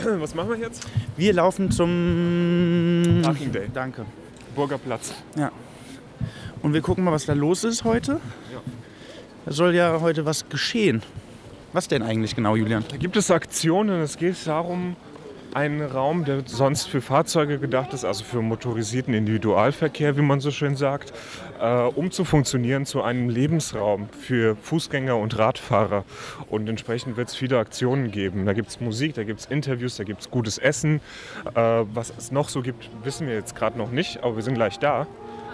Was machen wir jetzt? Wir laufen zum Parking Day. Danke. Burgerplatz. Ja. Und wir gucken mal, was da los ist heute. Ja. Da soll ja heute was geschehen. Was denn eigentlich genau, Julian? Da gibt es Aktionen. Es geht darum, einen Raum, der sonst für Fahrzeuge gedacht ist, also für motorisierten Individualverkehr, wie man so schön sagt, äh, umzufunktionieren zu einem Lebensraum für Fußgänger und Radfahrer. Und entsprechend wird es viele Aktionen geben. Da gibt es Musik, da gibt es Interviews, da gibt es gutes Essen. Äh, was es noch so gibt, wissen wir jetzt gerade noch nicht, aber wir sind gleich da.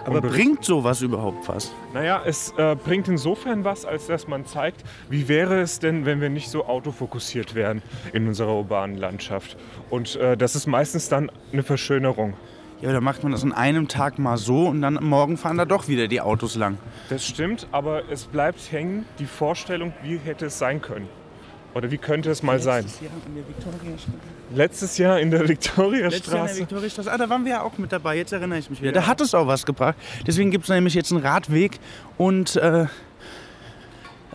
Aber bringt sowas überhaupt was? Naja, es äh, bringt insofern was, als dass man zeigt, wie wäre es denn, wenn wir nicht so autofokussiert wären in unserer urbanen Landschaft. Und äh, das ist meistens dann eine Verschönerung. Ja, dann macht man das an einem Tag mal so und dann morgen fahren da doch wieder die Autos lang. Das stimmt, aber es bleibt hängen die Vorstellung, wie hätte es sein können. Oder wie könnte es mal sein. Letztes Jahr in der Viktoriastraße. Letztes Jahr in der Letztes Jahr in der Viktoriastraße. Ah, da waren wir ja auch mit dabei. Jetzt erinnere ich mich wieder. Da hat es auch was gebracht. Deswegen gibt es nämlich jetzt einen Radweg und äh,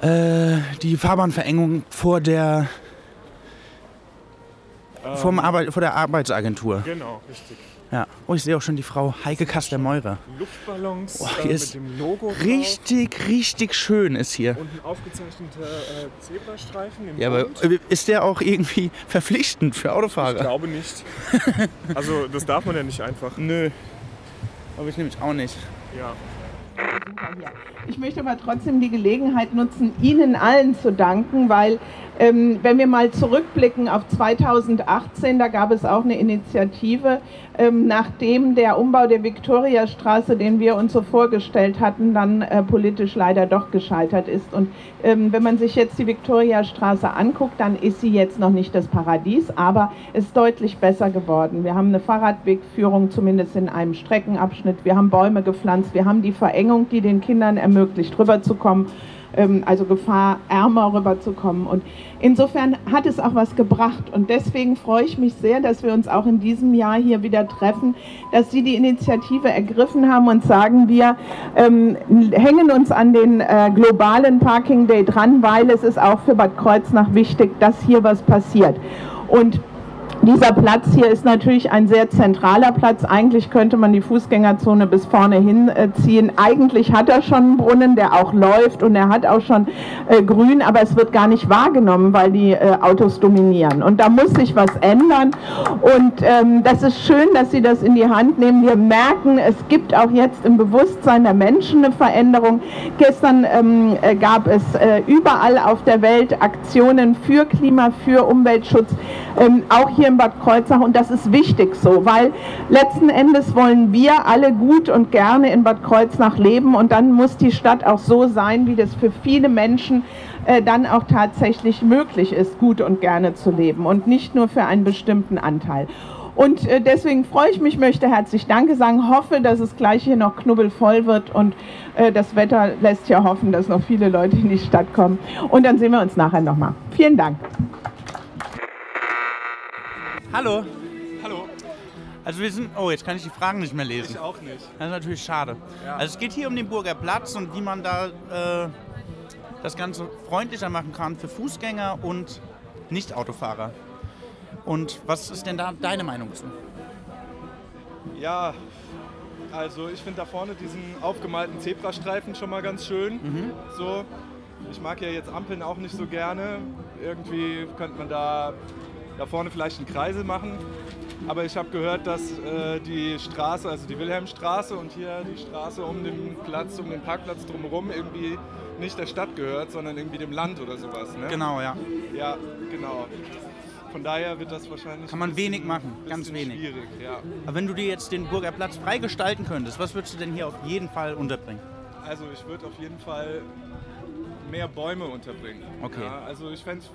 äh, die Fahrbahnverengung vor der, vom Arbeit, vor der Arbeitsagentur. Genau, richtig. Ja. Oh, ich sehe auch schon die Frau Heike Kaster-Meurer. Luftballons äh, hier mit ist dem Logo drauf Richtig, richtig schön ist hier. und ein aufgezeichneter äh, Zebrastreifen im Ja, aber Bund. äh, ist der auch irgendwie verpflichtend für Ich Autofahrer? glaube nicht. Also das darf man ja nicht einfach. Nö. Aber ich nämlich auch nicht. Ja. Ich möchte aber trotzdem die Gelegenheit nutzen, Ihnen allen zu danken, weil ähm, wenn wir mal zurückblicken auf 2018, da gab es auch eine Initiative, ähm, nachdem der Umbau der Viktoriastraße, den wir uns so vorgestellt hatten, dann äh, politisch leider doch gescheitert ist. Und ähm, wenn man sich jetzt die Viktoriastraße anguckt, dann ist sie jetzt noch nicht das Paradies, aber es ist deutlich besser geworden. Wir haben eine Fahrradwegführung, zumindest in einem Streckenabschnitt. Wir haben Bäume gepflanzt. Wir haben die Verengung, die den Kindern ermöglicht, rüberzukommen ähm, also gefahrärmer rüberzukommen. Und insofern hat es auch was gebracht. Und deswegen freue ich mich sehr, dass wir uns auch in diesem Jahr hier wieder treffen, dass Sie die Initiative ergriffen haben und sagen, wir ähm, hängen uns an den äh, globalen Parking Day dran, weil es ist auch für Bad Kreuznach wichtig, dass hier was passiert. Und dieser Platz hier ist natürlich ein sehr zentraler Platz. Eigentlich könnte man die Fußgängerzone bis vorne hin äh. Eigentlich hat er schon einen Brunnen, der auch läuft und er hat auch schon äh, grün, aber es wird gar nicht wahrgenommen, weil die äh, Autos dominieren. Und da muss sich was ändern. Und ähm, das ist schön, dass Sie das in die Hand nehmen. Wir merken, es gibt auch jetzt im Bewusstsein der Menschen eine Veränderung. Gestern ähm, äh, gab es äh, überall auf der Welt Aktionen für Klima, für Umweltschutz, ähm, auch hier Bad Kreuznach. Und das ist wichtig so, weil letzten Endes wollen wir alle gut und gerne in Bad Kreuznach leben. Und dann muss die Stadt auch so sein, wie das für viele Menschen äh, dann auch tatsächlich möglich ist, gut und gerne zu leben und nicht nur für einen bestimmten Anteil. Und äh, deswegen freue ich mich, möchte herzlich Danke sagen, hoffe, dass es gleich hier noch knubbelvoll wird und äh, das Wetter lässt ja hoffen, dass noch viele Leute in die Stadt kommen. Und dann sehen wir uns nachher nochmal. Vielen Dank. Hallo. Hallo. Also wir sind. Oh, jetzt kann ich die Fragen nicht mehr lesen. auch nicht. Das ist natürlich schade. Also es geht hier um den Burger Platz und wie man da äh, das Ganze freundlicher machen kann für Fußgänger und Nicht-Autofahrer. Und was ist denn da deine Meinung zu? Ja, also ich finde da vorne diesen aufgemalten Zebrastreifen schon mal ganz schön. So, ich mag ja jetzt Ampeln auch nicht so gerne. Irgendwie könnte man da, da vorne vielleicht einen Kreisel machen. Aber ich habe gehört, dass äh, die Straße, also die Wilhelmstraße und hier die Straße um den Platz, um den Parkplatz drumherum irgendwie nicht der Stadt gehört, sondern irgendwie dem Land oder sowas. Ne? Genau, ja. Ja, genau. Von daher wird das wahrscheinlich. Kann man bisschen- wenig machen, ganz wenig. Schwierig, ja. Aber wenn du dir jetzt den Burger Platz freigestalten könntest, was würdest du denn hier auf jeden Fall unterbringen? Also ich würde auf jeden Fall mehr Bäume unterbringen. Okay. Ja, also ich fände es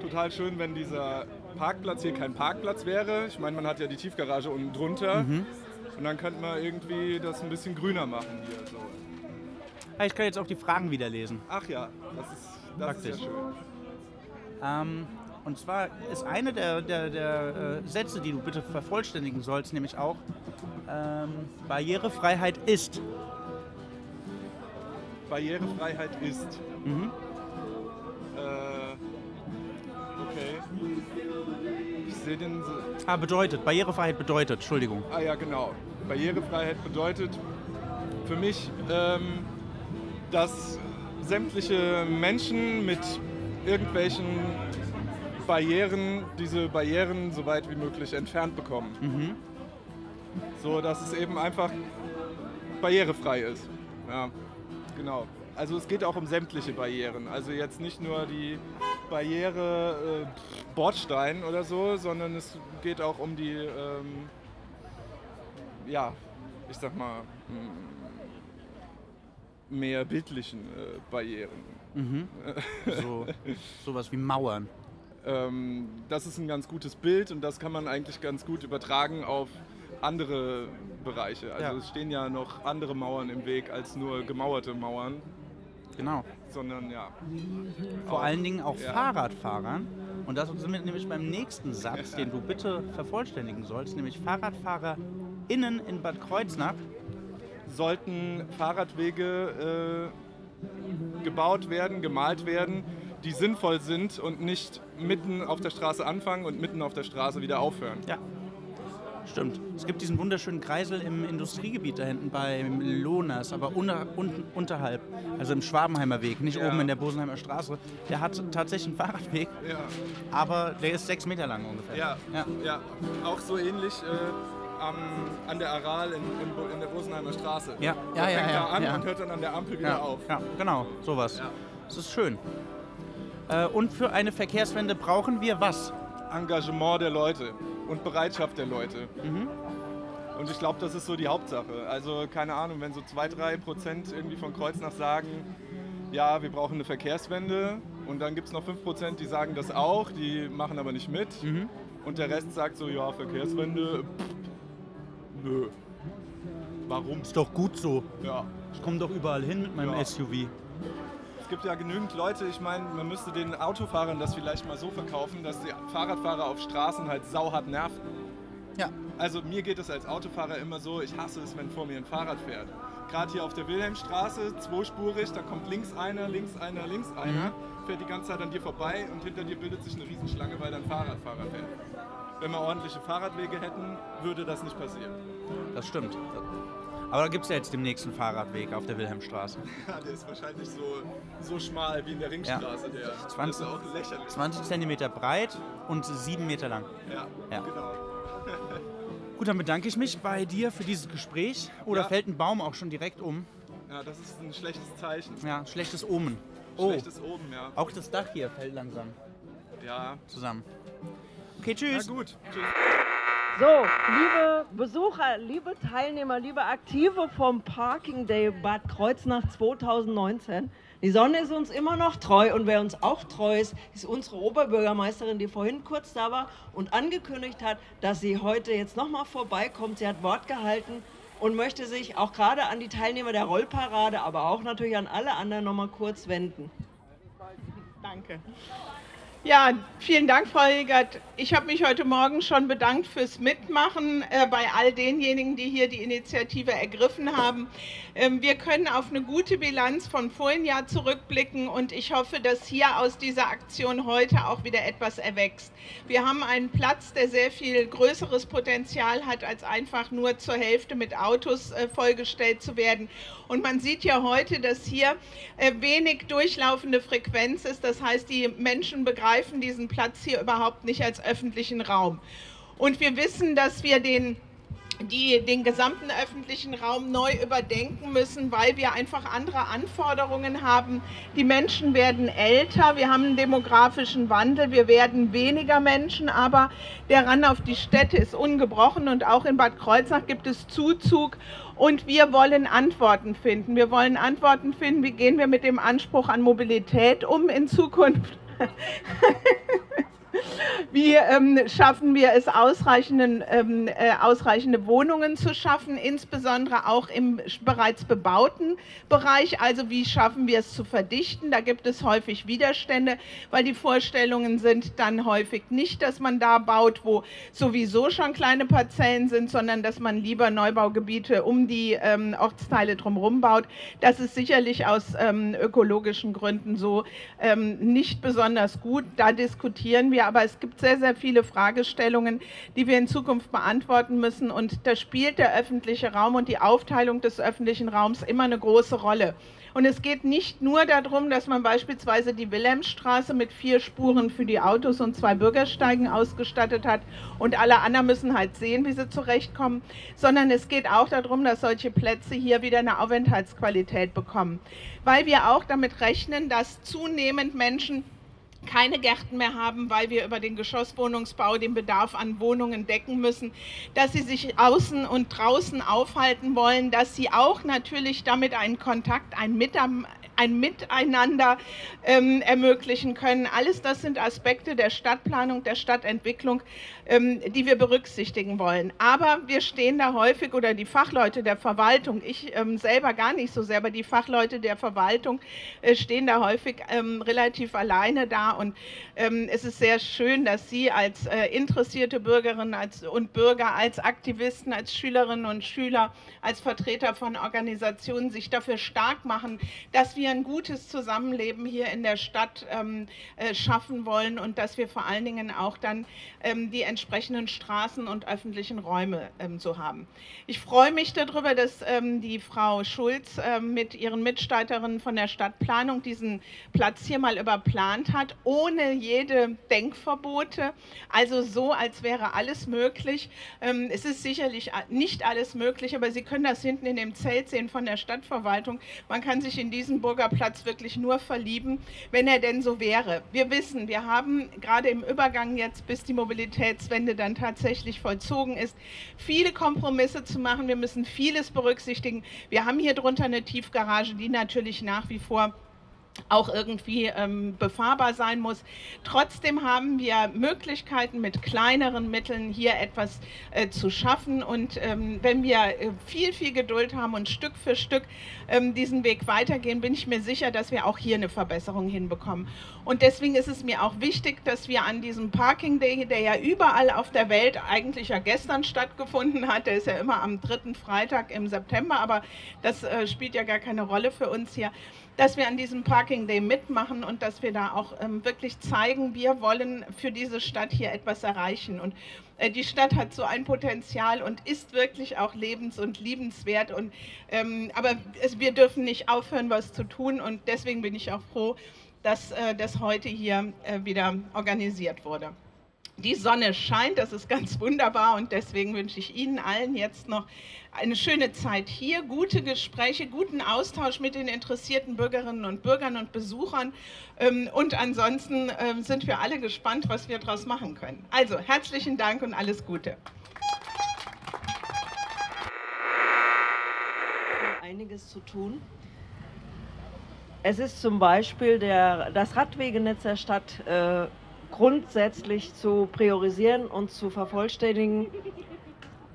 total schön, wenn dieser Parkplatz hier kein Parkplatz wäre. Ich meine, man hat ja die Tiefgarage unten drunter. Mhm. Und dann könnte man irgendwie das ein bisschen grüner machen hier. So. Ah, Ich kann jetzt auch die Fragen wieder lesen. Ach ja, das ist, das ist Praktisch. ja schön. Ähm, und zwar ist eine der, der, der äh, Sätze, die du bitte vervollständigen sollst, nämlich auch, ähm, Barrierefreiheit ist. Barrierefreiheit ist. Mhm. Den. Ah, bedeutet. Barrierefreiheit bedeutet, Entschuldigung. Ah ja, genau. Barrierefreiheit bedeutet für mich, ähm, dass sämtliche Menschen mit irgendwelchen Barrieren diese Barrieren so weit wie möglich entfernt bekommen. Mhm. So dass es eben einfach barrierefrei ist. Ja, genau. Also es geht auch um sämtliche Barrieren. Also jetzt nicht nur die Barriere äh, Bordstein oder so, sondern es geht auch um die, ähm, ja, ich sag mal, mehr bildlichen äh, Barrieren. Mhm. So, sowas wie Mauern. Ähm, das ist ein ganz gutes Bild und das kann man eigentlich ganz gut übertragen auf andere Bereiche. Also Ja. es stehen ja noch andere Mauern im Weg als nur gemauerte Mauern, Genau. sondern ja. Vor allen Dingen auch Ja. Fahrradfahrern. Und da sind wir nämlich beim nächsten Satz, den du bitte vervollständigen sollst, nämlich FahrradfahrerInnen in Bad Kreuznach. sollten Fahrradwege äh, gebaut werden, gemalt werden, die sinnvoll sind und nicht mitten auf der Straße anfangen und mitten auf der Straße wieder aufhören. Ja, stimmt. Es gibt diesen wunderschönen Kreisel im Industriegebiet da hinten bei Lohners, aber unter, unten, unterhalb, also im Schwabenheimer Weg, nicht Ja. oben in der Bosenheimer Straße. Der hat tatsächlich einen Fahrradweg, Ja, aber der ist sechs Meter lang ungefähr. ja, Ja. ja. auch so ähnlich äh, am, an der Aral in, in, in der Rosenheimer Straße. Ja, Da ja, ja, fängt ja, er an ja. und hört dann an der Ampel wieder Ja, auf. ja, genau, sowas. Ja. Das ist schön. Äh, und für eine Verkehrswende brauchen wir was? Engagement der Leute und Bereitschaft der Leute. Mhm. Und ich glaube, das ist so die Hauptsache. Also keine Ahnung, wenn so zwei, drei Prozent irgendwie von Kreuznach sagen, ja, wir brauchen eine Verkehrswende und dann gibt es noch fünf Prozent, die sagen das auch, die machen aber nicht mit. Mhm. Und der Rest sagt so, ja, Verkehrswende, pff, nö. Warum? Ist doch gut so. Ja. Ich komme doch überall hin mit meinem Ja. SUV. Es gibt ja genügend Leute, ich meine, man müsste den Autofahrern das vielleicht mal so verkaufen, dass die Fahrradfahrer auf Straßen halt sauhart nerven. Ja. Also mir geht es als Autofahrer immer so, ich hasse es, wenn vor mir ein Fahrrad fährt. Gerade hier auf der Wilhelmstraße, zweispurig, da kommt links einer, links einer, links einer, fährt die ganze Zeit an dir vorbei und hinter dir bildet sich eine Riesenschlange, weil da ein Fahrradfahrer fährt. Wenn wir ordentliche Fahrradwege hätten, würde das nicht passieren. Das stimmt. Aber da gibt es ja jetzt demnächst einen Fahrradweg auf der Wilhelmstraße. Ja, der ist wahrscheinlich so, so schmal wie in der Ringstraße. Der, das 20 ist auch lächerlich. 20 cm breit und 7 Meter lang. Ja, Ja. genau. Gut, dann bedanke ich mich bei dir für dieses Gespräch. Oder Ja. fällt ein Baum auch schon direkt um? Ja, das ist ein schlechtes Zeichen. Ja, schlechtes Omen. Oh, Schlechtes oben, ja. auch das Dach hier fällt langsam Ja. zusammen. Okay, Na tschüss. gut. Tschüss. So, liebe Besucher, liebe Teilnehmer, liebe Aktive vom Parking Day Bad Kreuznach 2019. Die Sonne ist uns immer noch treu und wer uns auch treu ist, ist unsere Oberbürgermeisterin, die vorhin kurz da war und angekündigt hat, dass sie heute jetzt nochmal vorbeikommt. Sie hat Wort gehalten und möchte sich auch gerade an die Teilnehmer der Rollparade, aber auch natürlich an alle anderen nochmal kurz wenden. Danke. Ja, vielen Dank, Frau Hilgert. Ich habe mich heute Morgen schon bedankt fürs Mitmachen äh, bei all denjenigen, die hier die Initiative ergriffen haben. Ähm, wir können auf eine gute Bilanz von vorigen Jahr zurückblicken und ich hoffe, dass hier aus dieser Aktion heute auch wieder etwas erwächst. Wir haben einen Platz, der sehr viel größeres Potenzial hat, als einfach nur zur Hälfte mit Autos äh, vollgestellt zu werden. Und man sieht ja heute, dass hier äh, wenig durchlaufende Frequenz ist. Das heißt, die Menschen begreifen diesen Platz hier überhaupt nicht als öffentlichen Raum. Und wir wissen, dass wir den die den gesamten öffentlichen Raum neu überdenken müssen, weil wir einfach andere Anforderungen haben. Die Menschen werden älter, wir haben einen demografischen Wandel, wir werden weniger Menschen, aber der Rand auf die Städte ist ungebrochen und auch in Bad Kreuznach gibt es Zuzug und wir wollen Antworten finden. Wir wollen Antworten finden, wie gehen wir mit dem Anspruch an Mobilität um in Zukunft. Wie ähm, schaffen wir es, ausreichenden, ähm, äh, ausreichende Wohnungen zu schaffen, insbesondere auch im bereits bebauten Bereich? Also wie schaffen wir es zu verdichten? Da gibt es häufig Widerstände, weil die Vorstellungen sind dann häufig nicht, dass man da baut, wo sowieso schon kleine Parzellen sind, sondern dass man lieber Neubaugebiete um die ähm, Ortsteile drumherum baut. Das ist sicherlich aus ähm, ökologischen Gründen so ähm, nicht besonders gut. Da diskutieren wir aber es gibt sehr, sehr viele Fragestellungen, die wir in Zukunft beantworten müssen. Und da spielt der öffentliche Raum und die Aufteilung des öffentlichen Raums immer eine große Rolle. Und es geht nicht nur darum, dass man beispielsweise die Wilhelmstraße mit vier Spuren für die Autos und zwei Bürgersteigen ausgestattet hat und alle anderen müssen halt sehen, wie sie zurechtkommen, sondern es geht auch darum, dass solche Plätze hier wieder eine Aufenthaltsqualität bekommen. Weil wir auch damit rechnen, dass zunehmend Menschen keine Gärten mehr haben, weil wir über den Geschosswohnungsbau den Bedarf an Wohnungen decken müssen, dass sie sich außen und draußen aufhalten wollen, dass sie auch natürlich damit einen Kontakt, ein Miteinander ein Miteinander ähm, ermöglichen können. Alles das sind Aspekte der Stadtplanung, der Stadtentwicklung, ähm, die wir berücksichtigen wollen. Aber wir stehen da häufig oder die Fachleute der Verwaltung, ich ähm, selber gar nicht so sehr, aber die Fachleute der Verwaltung äh, stehen da häufig ähm, relativ alleine da und ähm, es ist sehr schön, dass Sie als äh, interessierte Bürgerinnen als, und Bürger, als Aktivisten, als Schülerinnen und Schüler, als Vertreter von Organisationen sich dafür stark machen, dass wir ein gutes Zusammenleben hier in der Stadt ähm, äh, schaffen wollen und dass wir vor allen Dingen auch dann ähm, die entsprechenden Straßen und öffentlichen Räume ähm, so haben. Ich freue mich darüber, dass ähm, die Frau Schulz ähm, mit ihren Mitstreiterinnen von der Stadtplanung diesen Platz hier mal überplant hat, ohne jede Denkverbote, also so, als wäre alles möglich. Ähm, es ist sicherlich nicht alles möglich, aber Sie können das hinten in dem Zelt sehen von der Stadtverwaltung. Man kann sich in diesen Burg Platz wirklich nur verlieben, wenn er denn so wäre. Wir wissen, wir haben gerade im Übergang jetzt, bis die Mobilitätswende dann tatsächlich vollzogen ist, viele Kompromisse zu machen. Wir müssen vieles berücksichtigen. Wir haben hier drunter eine Tiefgarage, die natürlich nach wie vor auch irgendwie ähm, befahrbar sein muss. Trotzdem haben wir Möglichkeiten, mit kleineren Mitteln hier etwas äh, zu schaffen. Und ähm, wenn wir äh, viel, viel Geduld haben und Stück für Stück ähm, diesen Weg weitergehen, bin ich mir sicher, dass wir auch hier eine Verbesserung hinbekommen. Und deswegen ist es mir auch wichtig, dass wir an diesem Parking Day, der ja überall auf der Welt eigentlich ja gestern stattgefunden hat, der ist ja immer am dritten Freitag im September, aber das äh, spielt ja gar keine Rolle für uns hier, dass wir an diesem Parking Day mitmachen und dass wir da auch ähm, wirklich zeigen, wir wollen für diese Stadt hier etwas erreichen. Und äh, die Stadt hat so ein Potenzial und ist wirklich auch lebens- und liebenswert. Und, ähm, aber es, wir dürfen nicht aufhören, was zu tun. Und deswegen bin ich auch froh, dass äh, das heute hier äh, wieder organisiert wurde. Die Sonne scheint, das ist ganz wunderbar und deswegen wünsche ich Ihnen allen jetzt noch eine schöne Zeit hier, gute Gespräche, guten Austausch mit den interessierten Bürgerinnen und Bürgern und Besuchern ähm, und ansonsten ähm, sind wir alle gespannt, was wir daraus machen können. Also herzlichen Dank und alles Gute. Einiges zu tun. Es ist zum Beispiel der, das Radwegenetz der Stadt äh, grundsätzlich zu priorisieren und zu vervollständigen.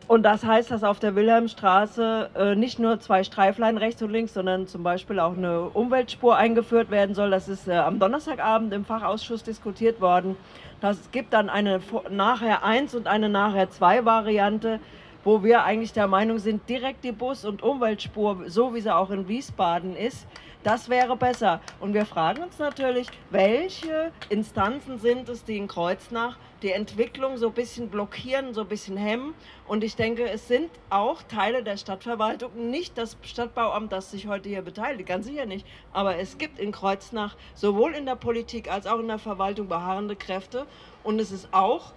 Und das heißt, dass auf der Wilhelmstraße äh, nicht nur zwei Streiflein rechts und links, sondern zum Beispiel auch eine Umweltspur eingeführt werden soll. Das ist äh, am Donnerstagabend im Fachausschuss diskutiert worden. Das gibt dann eine nachher 1 und eine nachher 2 Variante, wo wir eigentlich der Meinung sind, direkt die Bus- und Umweltspur, so wie sie auch in Wiesbaden ist, das wäre besser. Und wir fragen uns natürlich, welche Instanzen sind es, die in Kreuznach die Entwicklung so ein bisschen blockieren, so ein bisschen hemmen. Und ich denke, es sind auch Teile der Stadtverwaltung, nicht das Stadtbauamt, das sich heute hier beteiligt, ganz sicher nicht. Aber es gibt in Kreuznach sowohl in der Politik als auch in der Verwaltung beharrende Kräfte. Und es ist auch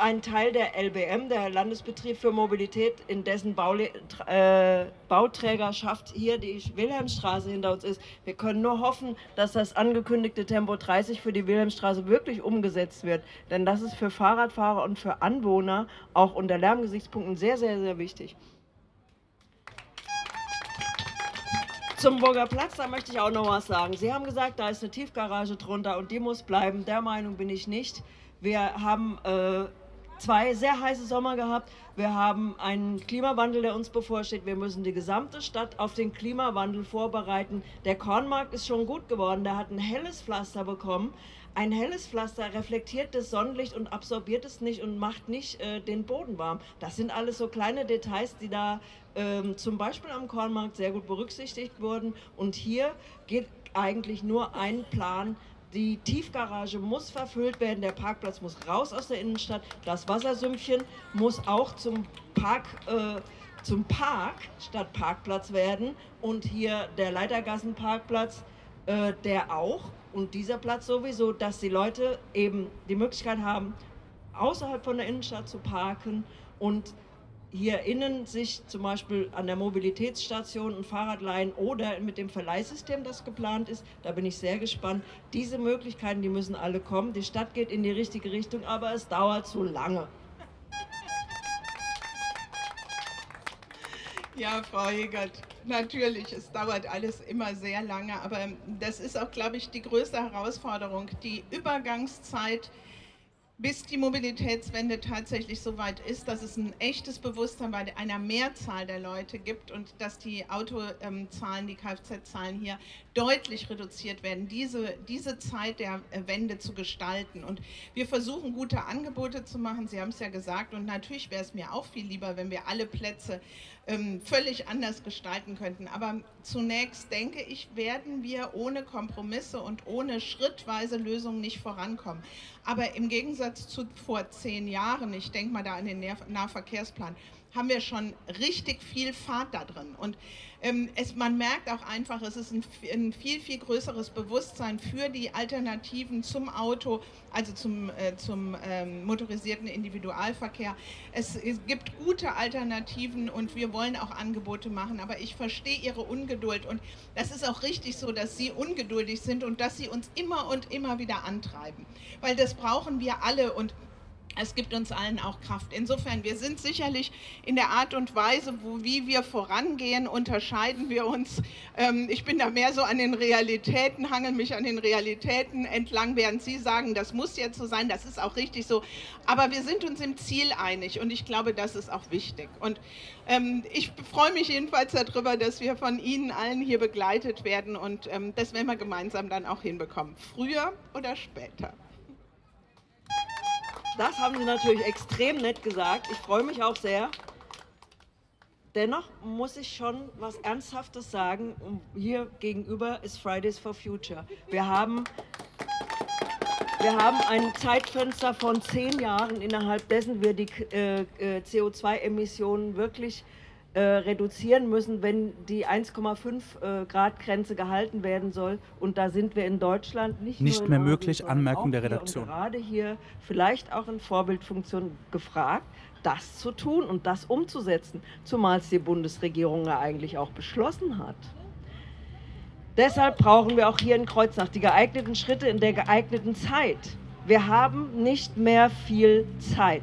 ein Teil der LBM, der Landesbetrieb für Mobilität, in dessen Baule äh, Bauträgerschaft hier die Wilhelmstraße hinter uns ist. Wir können nur hoffen, dass das angekündigte Tempo 30 für die Wilhelmstraße wirklich umgesetzt wird. Denn das ist für Fahrradfahrer und für Anwohner auch unter Lärmgesichtspunkten sehr, sehr, sehr wichtig. Zum Burger Platz, da möchte ich auch noch was sagen. Sie haben gesagt, da ist eine Tiefgarage drunter und die muss bleiben. Der Meinung bin ich nicht. Wir haben äh, zwei sehr heiße Sommer gehabt. Wir haben einen Klimawandel, der uns bevorsteht. Wir müssen die gesamte Stadt auf den Klimawandel vorbereiten. Der Kornmarkt ist schon gut geworden. Der hat ein helles Pflaster bekommen. Ein helles Pflaster reflektiert das Sonnenlicht und absorbiert es nicht und macht nicht äh, den Boden warm. Das sind alles so kleine Details, die da ähm, zum Beispiel am Kornmarkt sehr gut berücksichtigt wurden. Und hier geht eigentlich nur ein Plan die Tiefgarage muss verfüllt werden, der Parkplatz muss raus aus der Innenstadt, das Wassersümpfchen muss auch zum Park, äh, zum Park statt Parkplatz werden. Und hier der Leitergassenparkplatz, äh, der auch. Und dieser Platz sowieso, dass die Leute eben die Möglichkeit haben, außerhalb von der Innenstadt zu parken und hier innen sich zum Beispiel an der Mobilitätsstation ein Fahrrad leihen oder mit dem Verleihsystem, das geplant ist. Da bin ich sehr gespannt. Diese Möglichkeiten, die müssen alle kommen. Die Stadt geht in die richtige Richtung, aber es dauert zu lange. Ja, Frau Hegert, natürlich, es dauert alles immer sehr lange, aber das ist auch, glaube ich, die größte Herausforderung. Die Übergangszeit bis die Mobilitätswende tatsächlich so weit ist, dass es ein echtes Bewusstsein bei einer Mehrzahl der Leute gibt und dass die Autozahlen, die Kfz-Zahlen hier deutlich reduziert werden, diese, diese Zeit der Wende zu gestalten. Und wir versuchen, gute Angebote zu machen. Sie haben es ja gesagt. Und natürlich wäre es mir auch viel lieber, wenn wir alle Plätze ähm, völlig anders gestalten könnten. Aber zunächst denke ich, werden wir ohne Kompromisse und ohne schrittweise Lösungen nicht vorankommen. Aber im Gegensatz zu vor zehn Jahren, ich denke mal da an den Nahverkehrsplan, haben wir schon richtig viel Fahrt da drin. Und ähm, es, man merkt auch einfach, es ist ein, ein, viel, viel größeres Bewusstsein für die Alternativen zum Auto, also zum, äh, zum ähm, motorisierten Individualverkehr. Es, es, gibt gute Alternativen und wir wollen auch Angebote machen, aber ich verstehe Ihre Ungeduld und das ist auch richtig so, dass Sie ungeduldig sind und dass Sie uns immer und immer wieder antreiben, weil das brauchen wir alle und es gibt uns allen auch Kraft. Insofern, wir sind sicherlich in der Art und Weise, wo, wie wir vorangehen, unterscheiden wir uns. Ähm, ich bin da mehr so an den Realitäten, hangel mich an den Realitäten entlang, während Sie sagen, das muss jetzt so sein, das ist auch richtig so. Aber wir sind uns im Ziel einig und ich glaube, das ist auch wichtig. Und ähm, ich freue mich jedenfalls darüber, dass wir von Ihnen allen hier begleitet werden und ähm, das werden wir gemeinsam dann auch hinbekommen. Früher oder später. Das haben Sie natürlich extrem nett gesagt. Ich freue mich auch sehr. Dennoch muss ich schon was Ernsthaftes sagen. Hier gegenüber ist Fridays for Future. Wir haben, wir haben ein Zeitfenster von zehn Jahren, innerhalb dessen wir die äh, äh CO2-Emissionen wirklich äh, reduzieren müssen, wenn die 1,5 äh, Grad Grenze gehalten werden soll. Und da sind wir in Deutschland nicht, nicht mehr möglich. Anmerkung der Redaktion. gerade hier vielleicht auch in Vorbildfunktion gefragt, das zu tun und das umzusetzen, zumal es die Bundesregierung ja eigentlich auch beschlossen hat. Deshalb brauchen wir auch hier in Kreuznach die geeigneten Schritte in der geeigneten Zeit. Wir haben nicht mehr viel Zeit.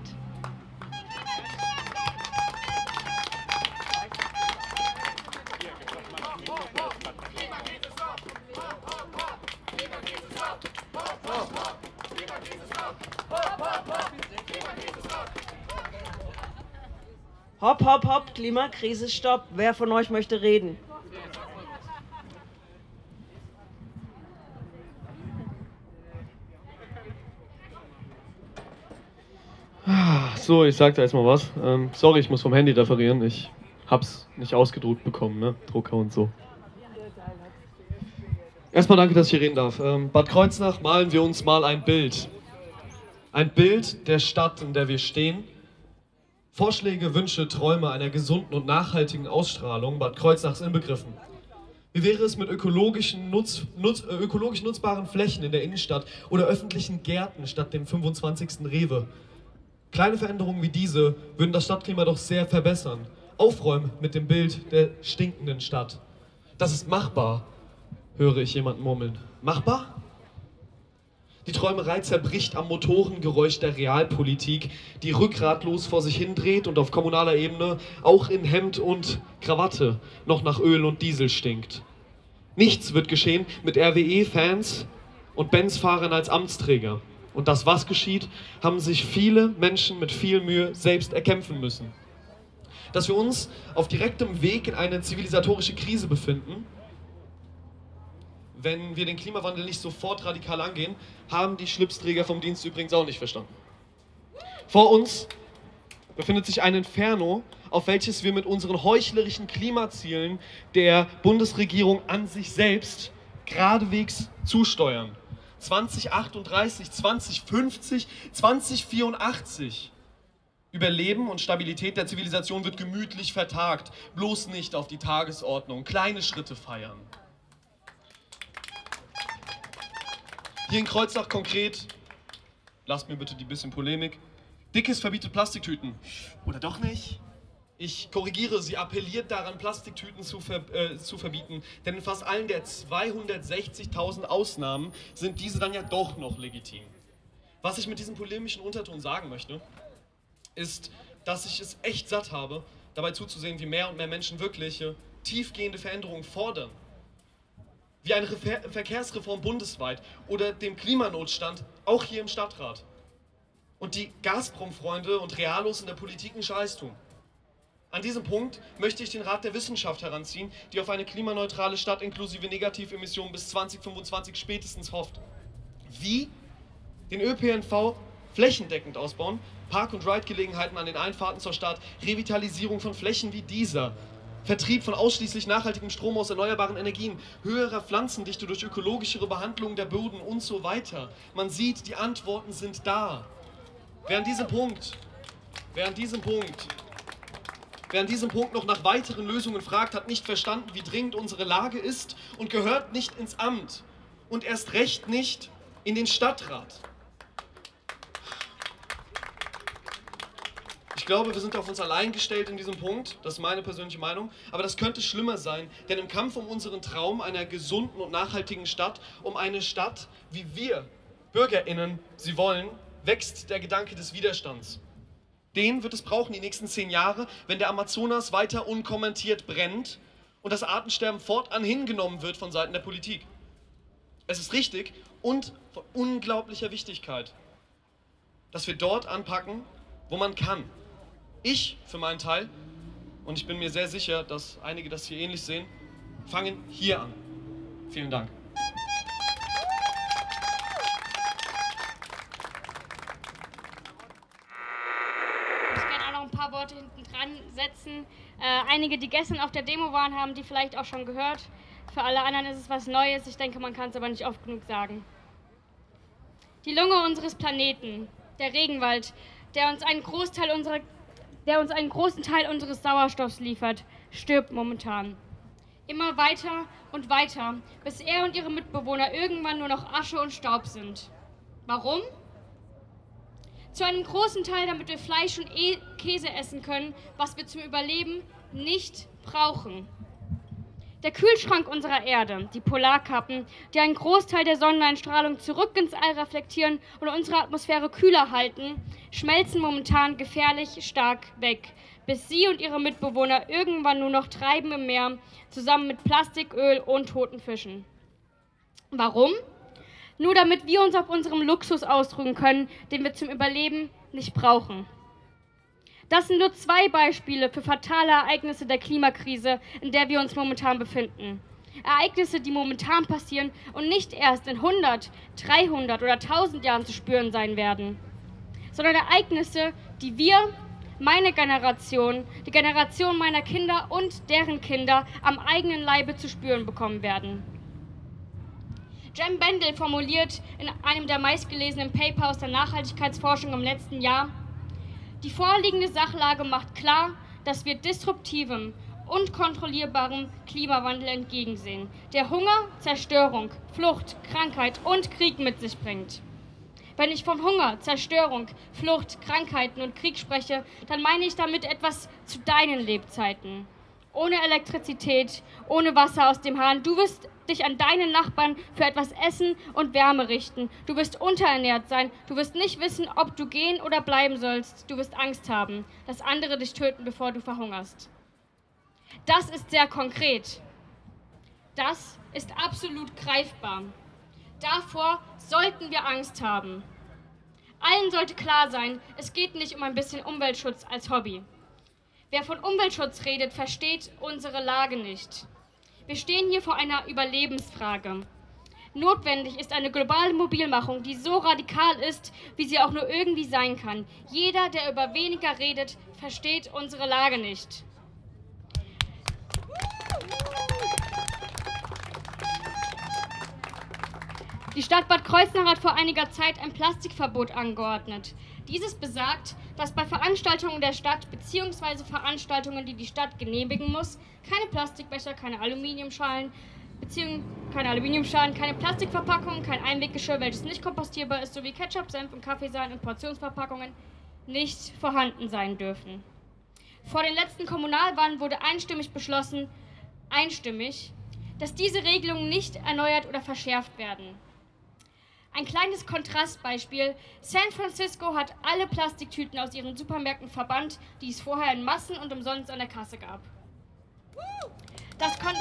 Hopp, hopp, hopp, Klimakrise, stopp. Wer von euch möchte reden? So, ich sag da erstmal was. Ähm, sorry, ich muss vom Handy referieren. Ich hab's nicht ausgedruckt bekommen, ne? Drucker und so. Erstmal danke, dass ich hier reden darf. Ähm, Bad Kreuznach malen wir uns mal ein Bild. Ein Bild der Stadt, in der wir stehen Vorschläge, Wünsche, Träume einer gesunden und nachhaltigen Ausstrahlung Bad Kreuznachs inbegriffen. Wie wäre es mit ökologischen Nutz, nutz, äh, ökologisch nutzbaren Flächen in der Innenstadt oder öffentlichen Gärten statt dem 25. Rewe? Kleine Veränderungen wie diese würden das Stadtklima doch sehr verbessern. Aufräumen mit dem Bild der stinkenden Stadt. Das ist machbar, höre ich jemanden murmeln. Machbar? Die Träumerei zerbricht am Motorengeräusch der Realpolitik, die rückgratlos vor sich hindreht und auf kommunaler Ebene auch in Hemd und Krawatte noch nach Öl und Diesel stinkt. Nichts wird geschehen mit RWE-Fans und Benz-Fahrern als Amtsträger. Und das, was geschieht, haben sich viele Menschen mit viel Mühe selbst erkämpfen müssen. Dass wir uns auf direktem Weg in eine zivilisatorische Krise befinden, wenn wir den Klimawandel nicht sofort radikal angehen, haben die Schlipsträger vom Dienst übrigens auch nicht verstanden. Vor uns befindet sich ein Inferno, auf welches wir mit unseren heuchlerischen Klimazielen der Bundesregierung an sich selbst geradewegs zusteuern. 2038, 2050, 2084. Überleben und Stabilität der Zivilisation wird gemütlich vertagt, bloß nicht auf die Tagesordnung, kleine Schritte feiern. Hier in Kreuznach konkret, lasst mir bitte die bisschen Polemik, Dickes verbietet Plastiktüten. Oder doch nicht? Ich korrigiere, sie appelliert daran, Plastiktüten zu, ver äh, zu verbieten, denn in fast allen der 260.000 Ausnahmen sind diese dann ja doch noch legitim. Was ich mit diesem polemischen Unterton sagen möchte, ist, dass ich es echt satt habe, dabei zuzusehen, wie mehr und mehr Menschen wirkliche, tiefgehende Veränderungen fordern. Wie eine Ver Verkehrsreform bundesweit oder dem Klimanotstand, auch hier im Stadtrat. Und die Gazprom-Freunde und Realos in der Politik einen Scheiß tun. An diesem Punkt möchte ich den Rat der Wissenschaft heranziehen, die auf eine klimaneutrale Stadt inklusive Negativemissionen bis 2025 spätestens hofft. Wie den ÖPNV flächendeckend ausbauen, Park- und Ride-Gelegenheiten an den Einfahrten zur Stadt, Revitalisierung von Flächen wie dieser, Vertrieb von ausschließlich nachhaltigem Strom aus erneuerbaren Energien, höherer Pflanzendichte durch ökologischere Behandlung der Böden und so weiter. Man sieht, die Antworten sind da. Wer an diesem Punkt, wer an diesem Punkt, wer an diesem Punkt noch nach weiteren Lösungen fragt, hat nicht verstanden, wie dringend unsere Lage ist und gehört nicht ins Amt und erst recht nicht in den Stadtrat. Ich glaube, wir sind auf uns allein gestellt in diesem Punkt. Das ist meine persönliche Meinung. Aber das könnte schlimmer sein, denn im Kampf um unseren Traum einer gesunden und nachhaltigen Stadt, um eine Stadt, wie wir BürgerInnen sie wollen, wächst der Gedanke des Widerstands. Den wird es brauchen die nächsten zehn Jahre, wenn der Amazonas weiter unkommentiert brennt und das Artensterben fortan hingenommen wird von Seiten der Politik. Es ist richtig und von unglaublicher Wichtigkeit, dass wir dort anpacken, wo man kann. Ich für meinen Teil, und ich bin mir sehr sicher, dass einige das hier ähnlich sehen, fangen hier an. Vielen Dank. Ich kann auch noch ein paar Worte hinten dran setzen. Äh, einige, die gestern auf der Demo waren, haben die vielleicht auch schon gehört. Für alle anderen ist es was Neues. Ich denke, man kann es aber nicht oft genug sagen. Die Lunge unseres Planeten, der Regenwald, der uns einen Großteil unserer der uns einen großen Teil unseres Sauerstoffs liefert, stirbt momentan. Immer weiter und weiter, bis er und ihre Mitbewohner irgendwann nur noch Asche und Staub sind. Warum? Zu einem großen Teil, damit wir Fleisch und e Käse essen können, was wir zum Überleben nicht brauchen. Der Kühlschrank unserer Erde, die Polarkappen, die einen Großteil der Sonneneinstrahlung zurück ins All reflektieren und unsere Atmosphäre kühler halten, schmelzen momentan gefährlich stark weg, bis sie und ihre Mitbewohner irgendwann nur noch treiben im Meer, zusammen mit Plastik, Öl und toten Fischen. Warum? Nur damit wir uns auf unserem Luxus ausruhen können, den wir zum Überleben nicht brauchen. Das sind nur zwei Beispiele für fatale Ereignisse der Klimakrise, in der wir uns momentan befinden. Ereignisse, die momentan passieren und nicht erst in 100, 300 oder 1000 Jahren zu spüren sein werden, sondern Ereignisse, die wir, meine Generation, die Generation meiner Kinder und deren Kinder am eigenen Leibe zu spüren bekommen werden. Jem Bendel formuliert in einem der meistgelesenen Paper aus der Nachhaltigkeitsforschung im letzten Jahr, die vorliegende Sachlage macht klar, dass wir disruptivem, unkontrollierbarem Klimawandel entgegensehen, der Hunger, Zerstörung, Flucht, Krankheit und Krieg mit sich bringt. Wenn ich von Hunger, Zerstörung, Flucht, Krankheiten und Krieg spreche, dann meine ich damit etwas zu deinen Lebzeiten. Ohne Elektrizität, ohne Wasser aus dem Hahn. Du wirst dich an deinen Nachbarn für etwas Essen und Wärme richten. Du wirst unterernährt sein. Du wirst nicht wissen, ob du gehen oder bleiben sollst. Du wirst Angst haben, dass andere dich töten, bevor du verhungerst. Das ist sehr konkret. Das ist absolut greifbar. Davor sollten wir Angst haben. Allen sollte klar sein, es geht nicht um ein bisschen Umweltschutz als Hobby. Wer von Umweltschutz redet, versteht unsere Lage nicht. Wir stehen hier vor einer Überlebensfrage. Notwendig ist eine globale Mobilmachung, die so radikal ist, wie sie auch nur irgendwie sein kann. Jeder, der über weniger redet, versteht unsere Lage nicht. Die Stadt Bad Kreuznach hat vor einiger Zeit ein Plastikverbot angeordnet. Dieses besagt, dass bei Veranstaltungen der Stadt bzw. Veranstaltungen, die die Stadt genehmigen muss, keine Plastikbecher, keine Aluminiumschalen, keine Aluminiumschalen, keine Plastikverpackungen, kein Einweggeschirr, welches nicht kompostierbar ist, sowie Ketchup, Senf und Kaffeesahne in Portionsverpackungen nicht vorhanden sein dürfen. Vor den letzten Kommunalwahlen wurde einstimmig beschlossen, einstimmig, dass diese Regelungen nicht erneuert oder verschärft werden. Ein kleines Kontrastbeispiel. San Francisco hat alle Plastiktüten aus ihren Supermärkten verbannt, die es vorher in Massen und umsonst an der Kasse gab. Das, Kon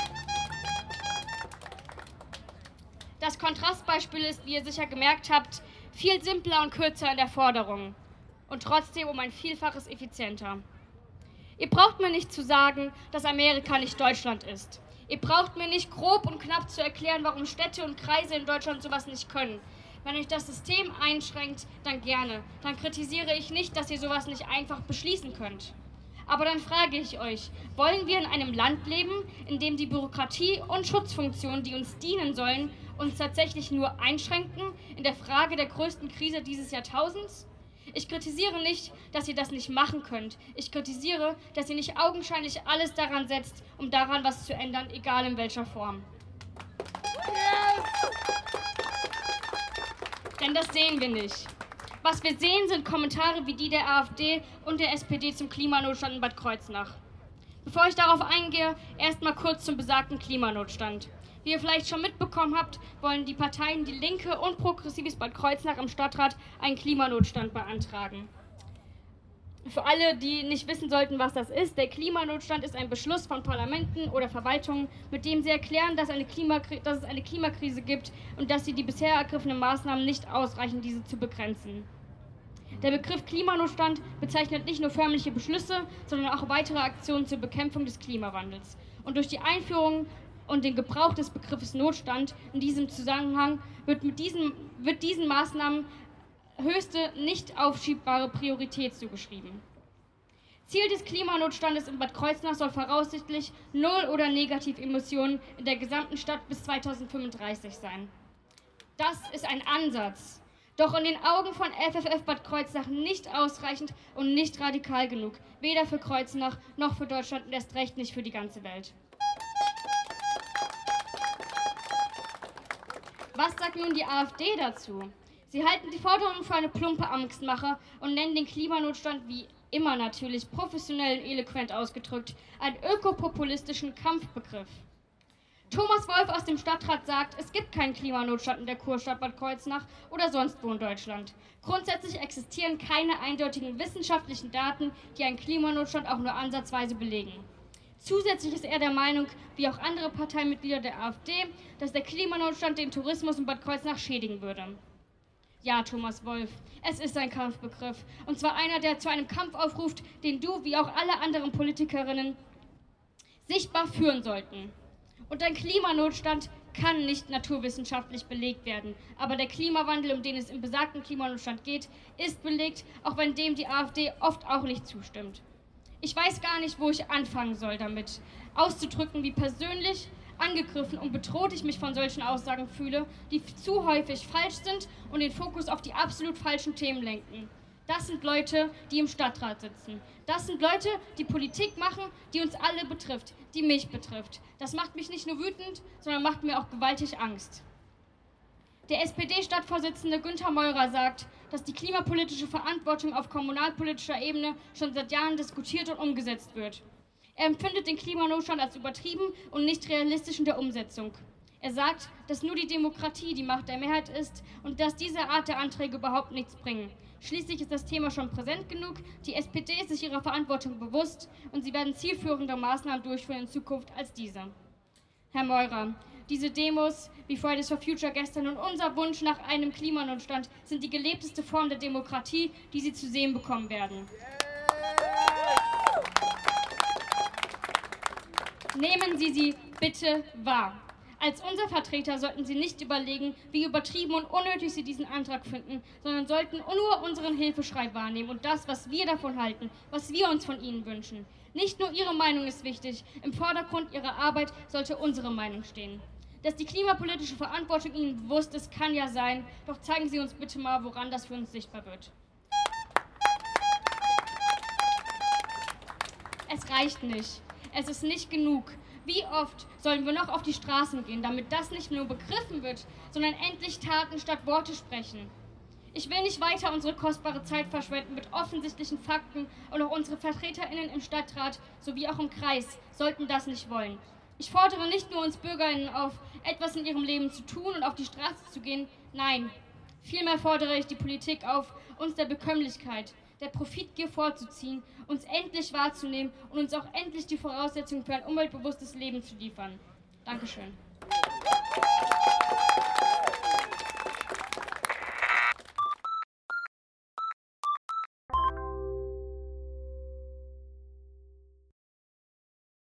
das Kontrastbeispiel ist, wie ihr sicher gemerkt habt, viel simpler und kürzer in der Forderung und trotzdem um ein Vielfaches effizienter. Ihr braucht mir nicht zu sagen, dass Amerika nicht Deutschland ist. Ihr braucht mir nicht grob und knapp zu erklären, warum Städte und Kreise in Deutschland sowas nicht können. Wenn euch das System einschränkt, dann gerne. Dann kritisiere ich nicht, dass ihr sowas nicht einfach beschließen könnt. Aber dann frage ich euch, wollen wir in einem Land leben, in dem die Bürokratie und Schutzfunktionen, die uns dienen sollen, uns tatsächlich nur einschränken in der Frage der größten Krise dieses Jahrtausends? Ich kritisiere nicht, dass ihr das nicht machen könnt. Ich kritisiere, dass ihr nicht augenscheinlich alles daran setzt, um daran was zu ändern, egal in welcher Form. Denn das sehen wir nicht. Was wir sehen, sind Kommentare wie die der AfD und der SPD zum Klimanotstand in Bad Kreuznach. Bevor ich darauf eingehe, erstmal kurz zum besagten Klimanotstand. Wie ihr vielleicht schon mitbekommen habt, wollen die Parteien Die Linke und Progressives Bad Kreuznach im Stadtrat einen Klimanotstand beantragen. Für alle, die nicht wissen sollten, was das ist, der Klimanotstand ist ein Beschluss von Parlamenten oder Verwaltungen, mit dem sie erklären, dass, eine dass es eine Klimakrise gibt und dass sie die bisher ergriffenen Maßnahmen nicht ausreichen, diese zu begrenzen. Der Begriff Klimanotstand bezeichnet nicht nur förmliche Beschlüsse, sondern auch weitere Aktionen zur Bekämpfung des Klimawandels. Und durch die Einführung und den Gebrauch des Begriffes Notstand in diesem Zusammenhang wird, mit diesen, wird diesen Maßnahmen höchste nicht aufschiebbare Priorität zugeschrieben. Ziel des Klimanotstandes in Bad Kreuznach soll voraussichtlich Null- oder Negativemissionen in der gesamten Stadt bis 2035 sein. Das ist ein Ansatz, doch in den Augen von FFF Bad Kreuznach nicht ausreichend und nicht radikal genug, weder für Kreuznach noch für Deutschland und erst recht nicht für die ganze Welt. Was sagt nun die AfD dazu? Sie halten die Forderung für eine plumpe Angstmache und nennen den Klimanotstand wie immer natürlich professionell und eloquent ausgedrückt einen ökopopulistischen Kampfbegriff. Thomas Wolf aus dem Stadtrat sagt, es gibt keinen Klimanotstand in der Kurstadt Bad Kreuznach oder sonst wo in Deutschland. Grundsätzlich existieren keine eindeutigen wissenschaftlichen Daten, die einen Klimanotstand auch nur ansatzweise belegen. Zusätzlich ist er der Meinung, wie auch andere Parteimitglieder der AfD, dass der Klimanotstand den Tourismus in Bad Kreuznach schädigen würde. Ja, Thomas Wolf, es ist ein Kampfbegriff. Und zwar einer, der zu einem Kampf aufruft, den du, wie auch alle anderen Politikerinnen, sichtbar führen sollten. Und ein Klimanotstand kann nicht naturwissenschaftlich belegt werden. Aber der Klimawandel, um den es im besagten Klimanotstand geht, ist belegt, auch wenn dem die AfD oft auch nicht zustimmt. Ich weiß gar nicht, wo ich anfangen soll damit, auszudrücken, wie persönlich angegriffen und bedroht ich mich von solchen Aussagen fühle, die zu häufig falsch sind und den Fokus auf die absolut falschen Themen lenken. Das sind Leute, die im Stadtrat sitzen. Das sind Leute, die Politik machen, die uns alle betrifft, die mich betrifft. Das macht mich nicht nur wütend, sondern macht mir auch gewaltig Angst. Der SPD-Stadtvorsitzende Günther Meurer sagt, dass die klimapolitische Verantwortung auf kommunalpolitischer Ebene schon seit Jahren diskutiert und umgesetzt wird. Er empfindet den Klimanotstand als übertrieben und nicht realistisch in der Umsetzung. Er sagt, dass nur die Demokratie die Macht der Mehrheit ist und dass diese Art der Anträge überhaupt nichts bringen. Schließlich ist das Thema schon präsent genug, die SPD ist sich ihrer Verantwortung bewusst und sie werden zielführende Maßnahmen durchführen in Zukunft als diese. Herr Meurer, diese Demos, wie Fridays for Future gestern und unser Wunsch nach einem Klimanotstand sind die gelebteste Form der Demokratie, die Sie zu sehen bekommen werden. Nehmen Sie sie bitte wahr. Als unser Vertreter sollten Sie nicht überlegen, wie übertrieben und unnötig Sie diesen Antrag finden, sondern sollten nur unseren Hilfeschrei wahrnehmen und das, was wir davon halten, was wir uns von Ihnen wünschen. Nicht nur Ihre Meinung ist wichtig, im Vordergrund Ihrer Arbeit sollte unsere Meinung stehen. Dass die klimapolitische Verantwortung Ihnen bewusst ist, kann ja sein, doch zeigen Sie uns bitte mal, woran das für uns sichtbar wird. Es reicht nicht. Es ist nicht genug. Wie oft sollen wir noch auf die Straßen gehen, damit das nicht nur begriffen wird, sondern endlich Taten statt Worte sprechen? Ich will nicht weiter unsere kostbare Zeit verschwenden mit offensichtlichen Fakten und auch unsere VertreterInnen im Stadtrat sowie auch im Kreis sollten das nicht wollen. Ich fordere nicht nur uns BürgerInnen auf, etwas in ihrem Leben zu tun und auf die Straße zu gehen, nein, vielmehr fordere ich die Politik auf, uns der Bekömmlichkeit, der Profitgier vorzuziehen, uns endlich wahrzunehmen und uns auch endlich die Voraussetzungen für ein umweltbewusstes Leben zu liefern. Dankeschön.